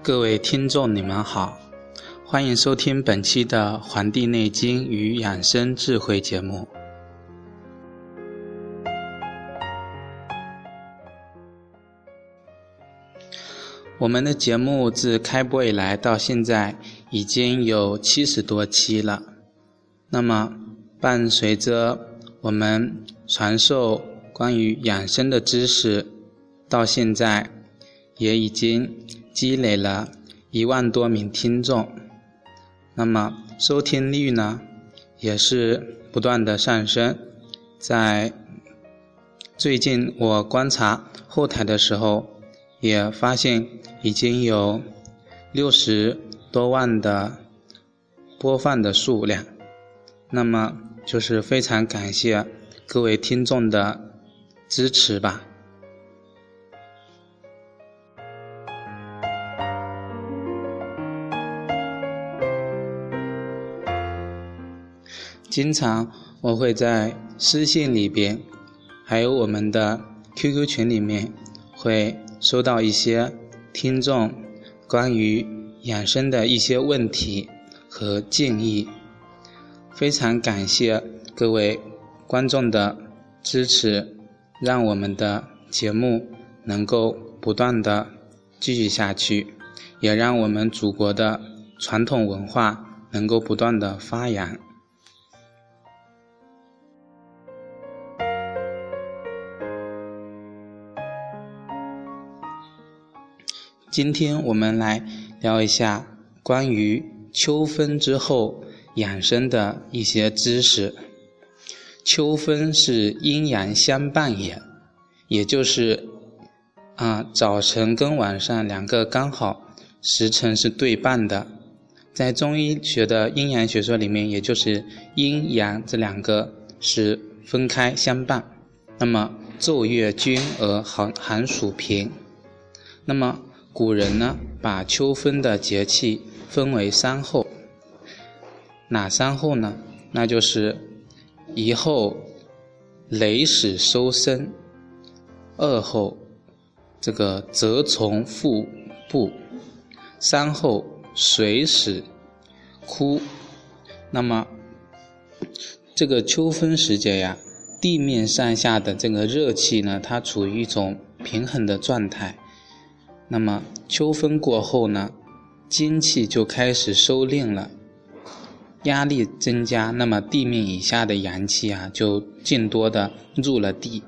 各位听众，你们好，欢迎收听本期的《黄帝内经与养生智慧》节目。我们的节目自开播以来到现在已经有七十多期了。那么，伴随着我们传授关于养生的知识，到现在也已经。积累了一万多名听众，那么收听率呢，也是不断的上升。在最近我观察后台的时候，也发现已经有六十多万的播放的数量。那么就是非常感谢各位听众的支持吧。经常我会在私信里边，还有我们的 QQ 群里面，会收到一些听众关于养生的一些问题和建议。非常感谢各位观众的支持，让我们的节目能够不断的继续下去，也让我们祖国的传统文化能够不断的发扬。今天我们来聊一下关于秋分之后养生的一些知识。秋分是阴阳相伴也，也就是啊早晨跟晚上两个刚好时辰是对半的。在中医学的阴阳学说里面，也就是阴阳这两个是分开相伴。那么昼月均而寒寒暑平。那么古人呢，把秋分的节气分为三候，哪三候呢？那就是一候雷始收声，二候这个蛰虫复布，三候水始枯。那么这个秋分时节呀，地面上下的这个热气呢，它处于一种平衡的状态。那么秋分过后呢，精气就开始收敛了，压力增加，那么地面以下的阳气啊就更多的入了地，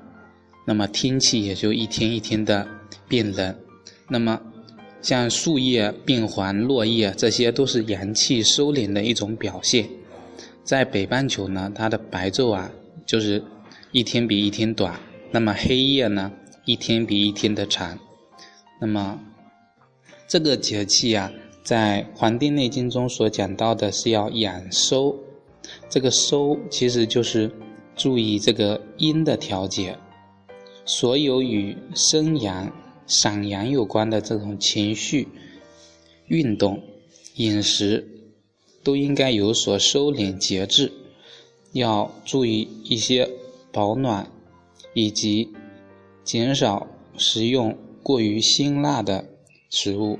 那么天气也就一天一天的变冷。那么像树叶变黄、落叶，这些都是阳气收敛的一种表现。在北半球呢，它的白昼啊就是一天比一天短，那么黑夜呢一天比一天的长。那么，这个节气啊，在《黄帝内经》中所讲到的是要养收，这个收其实就是注意这个阴的调节，所有与生阳、赏阳有关的这种情绪、运动、饮食，都应该有所收敛节制，要注意一些保暖，以及减少食用。过于辛辣的食物，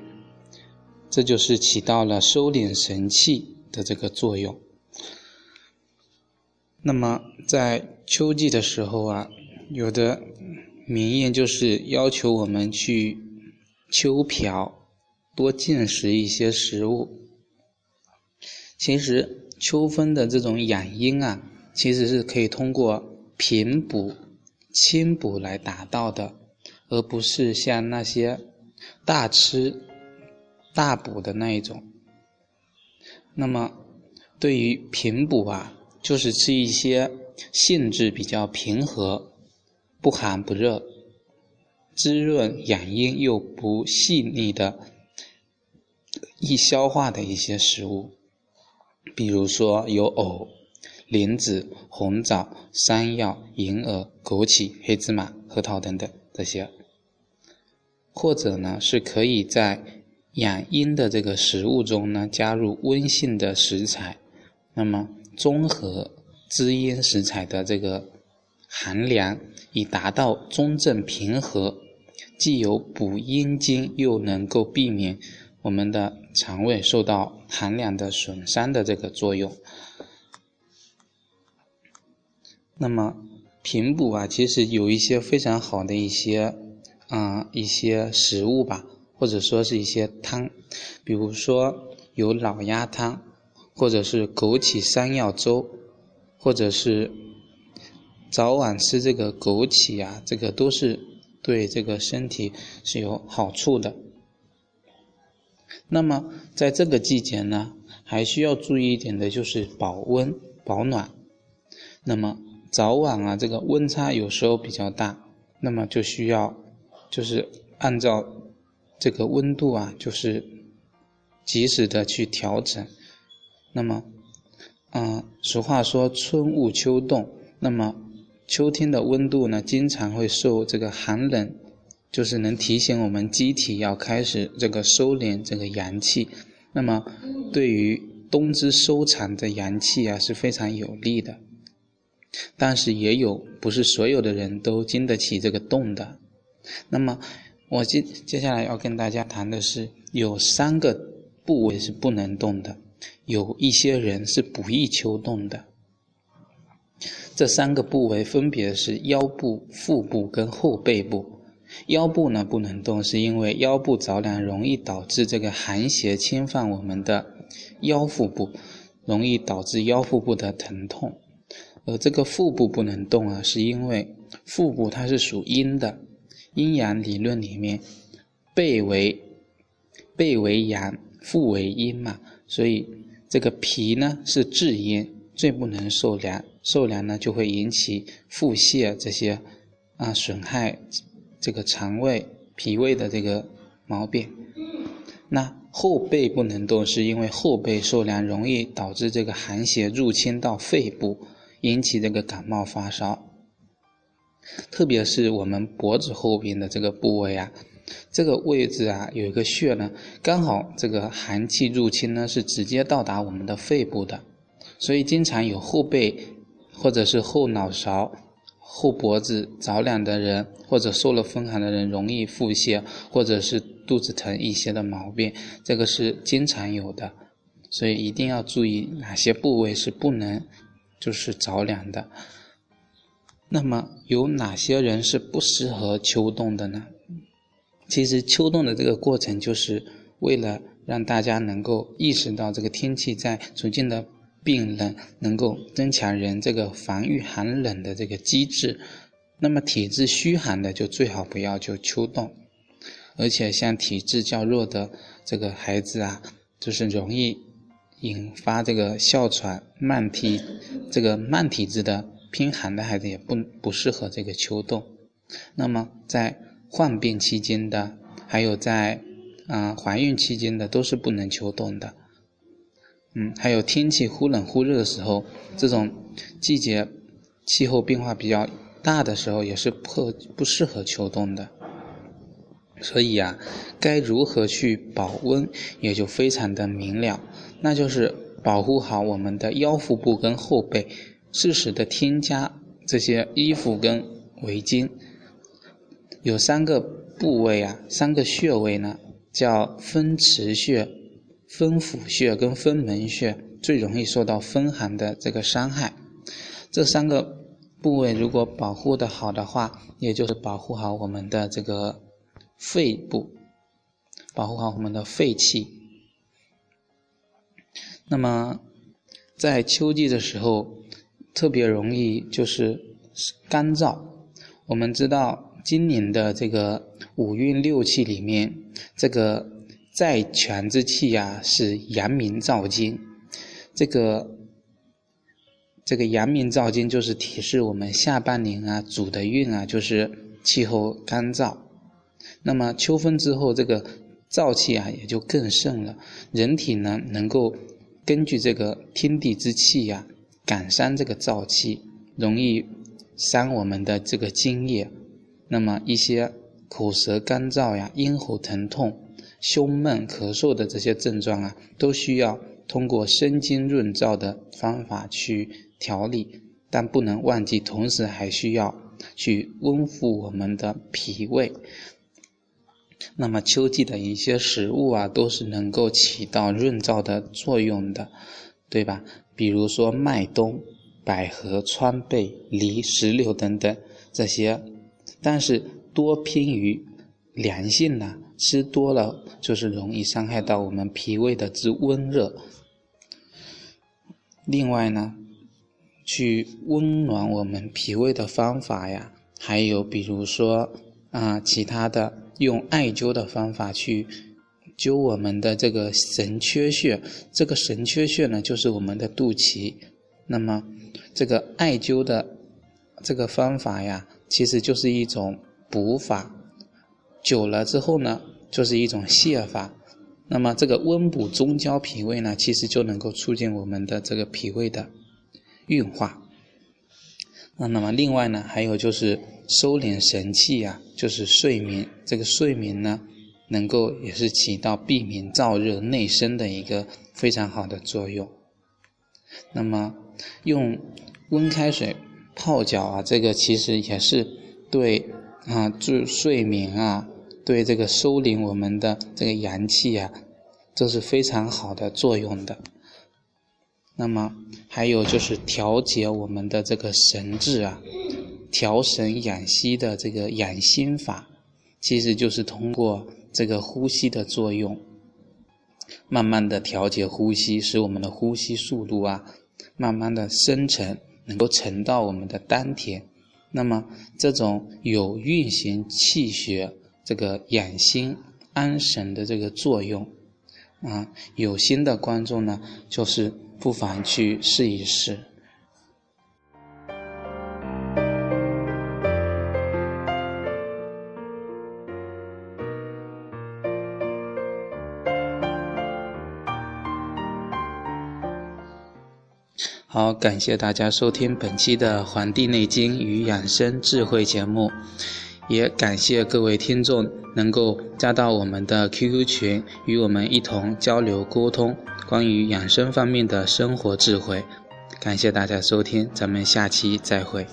这就是起到了收敛神气的这个作用。那么在秋季的时候啊，有的名谚就是要求我们去秋嫖，多进食一些食物。其实秋分的这种养阴啊，其实是可以通过平补、清补来达到的。而不是像那些大吃大补的那一种。那么，对于平补啊，就是吃一些性质比较平和、不寒不热、滋润养阴又不细腻的、易消化的一些食物，比如说有藕、莲子、红枣、山药、银耳、枸杞、黑芝麻、核桃等等这些。或者呢，是可以在养阴的这个食物中呢，加入温性的食材，那么综合滋阴食材的这个寒凉，以达到中正平和，既有补阴精，又能够避免我们的肠胃受到寒凉的损伤的这个作用。那么平补啊，其实有一些非常好的一些。啊，一些食物吧，或者说是一些汤，比如说有老鸭汤，或者是枸杞山药粥，或者是早晚吃这个枸杞啊，这个都是对这个身体是有好处的。那么在这个季节呢，还需要注意一点的就是保温保暖。那么早晚啊，这个温差有时候比较大，那么就需要。就是按照这个温度啊，就是及时的去调整。那么，嗯，俗话说春捂秋冻，那么秋天的温度呢，经常会受这个寒冷，就是能提醒我们机体要开始这个收敛这个阳气。那么，对于冬之收藏的阳气啊，是非常有利的。但是也有不是所有的人都经得起这个冻的。那么，我接接下来要跟大家谈的是，有三个部位是不能动的，有一些人是不宜秋动的。这三个部位分别是腰部、腹部跟后背部。腰部呢不能动，是因为腰部着凉容易导致这个寒邪侵犯我们的腰腹部，容易导致腰腹部的疼痛。而这个腹部不能动啊，是因为腹部它是属阴的。阴阳理论里面，背为背为阳，腹为阴嘛，所以这个脾呢是至阴，最不能受凉，受凉呢就会引起腹泻这些啊损害这个肠胃脾胃的这个毛病。那后背不能动，是因为后背受凉容易导致这个寒邪入侵到肺部，引起这个感冒发烧。特别是我们脖子后边的这个部位啊，这个位置啊有一个穴呢，刚好这个寒气入侵呢是直接到达我们的肺部的，所以经常有后背或者是后脑勺、后脖子着凉的人，或者受了风寒的人，容易腹泻或者是肚子疼一些的毛病，这个是经常有的，所以一定要注意哪些部位是不能就是着凉的。那么有哪些人是不适合秋冻的呢？其实秋冻的这个过程，就是为了让大家能够意识到这个天气在逐渐的变冷，能够增强人这个防御寒冷的这个机制。那么体质虚寒的就最好不要就秋冻，而且像体质较弱的这个孩子啊，就是容易引发这个哮喘、慢体这个慢体质的。偏寒的孩子也不不适合这个秋冻，那么在患病期间的，还有在啊怀孕期间的，都是不能秋冻的。嗯，还有天气忽冷忽热的时候，这种季节气候变化比较大的时候，也是不不适合秋冻的。所以啊，该如何去保温，也就非常的明了，那就是保护好我们的腰腹部跟后背。适时的添加这些衣服跟围巾，有三个部位啊，三个穴位呢，叫风池穴、风府穴跟风门穴，最容易受到风寒的这个伤害。这三个部位如果保护的好的话，也就是保护好我们的这个肺部，保护好我们的肺气。那么在秋季的时候。特别容易就是干燥。我们知道，今年的这个五运六气里面，这个在权之气呀是阳明燥金。这个这个阳明燥金就是提示我们下半年啊主的运啊就是气候干燥。那么秋分之后，这个燥气啊也就更盛了。人体呢能够根据这个天地之气呀。感伤这个燥气，容易伤我们的这个津液。那么一些口舌干燥呀、咽喉疼痛、胸闷、咳嗽的这些症状啊，都需要通过生津润燥的方法去调理，但不能忘记，同时还需要去温敷我们的脾胃。那么秋季的一些食物啊，都是能够起到润燥的作用的，对吧？比如说麦冬、百合、川贝、梨、石榴等等这些，但是多偏于凉性呢，吃多了就是容易伤害到我们脾胃的之温热。另外呢，去温暖我们脾胃的方法呀，还有比如说啊，其他的。用艾灸的方法去灸我们的这个神阙穴，这个神阙穴呢，就是我们的肚脐。那么，这个艾灸的这个方法呀，其实就是一种补法。久了之后呢，就是一种泻法。那么，这个温补中焦脾胃呢，其实就能够促进我们的这个脾胃的运化。那那么，另外呢，还有就是。收敛神气呀，就是睡眠。这个睡眠呢，能够也是起到避免燥热内生的一个非常好的作用。那么，用温开水泡脚啊，这个其实也是对啊助睡眠啊，对这个收敛我们的这个阳气啊，这是非常好的作用的。那么，还有就是调节我们的这个神志啊。调神养息的这个养心法，其实就是通过这个呼吸的作用，慢慢的调节呼吸，使我们的呼吸速度啊，慢慢的深沉，能够沉到我们的丹田。那么这种有运行气血、这个养心安神的这个作用，啊，有心的观众呢，就是不妨去试一试。好，感谢大家收听本期的《黄帝内经与养生智慧》节目，也感谢各位听众能够加到我们的 QQ 群，与我们一同交流沟通关于养生方面的生活智慧。感谢大家收听，咱们下期再会。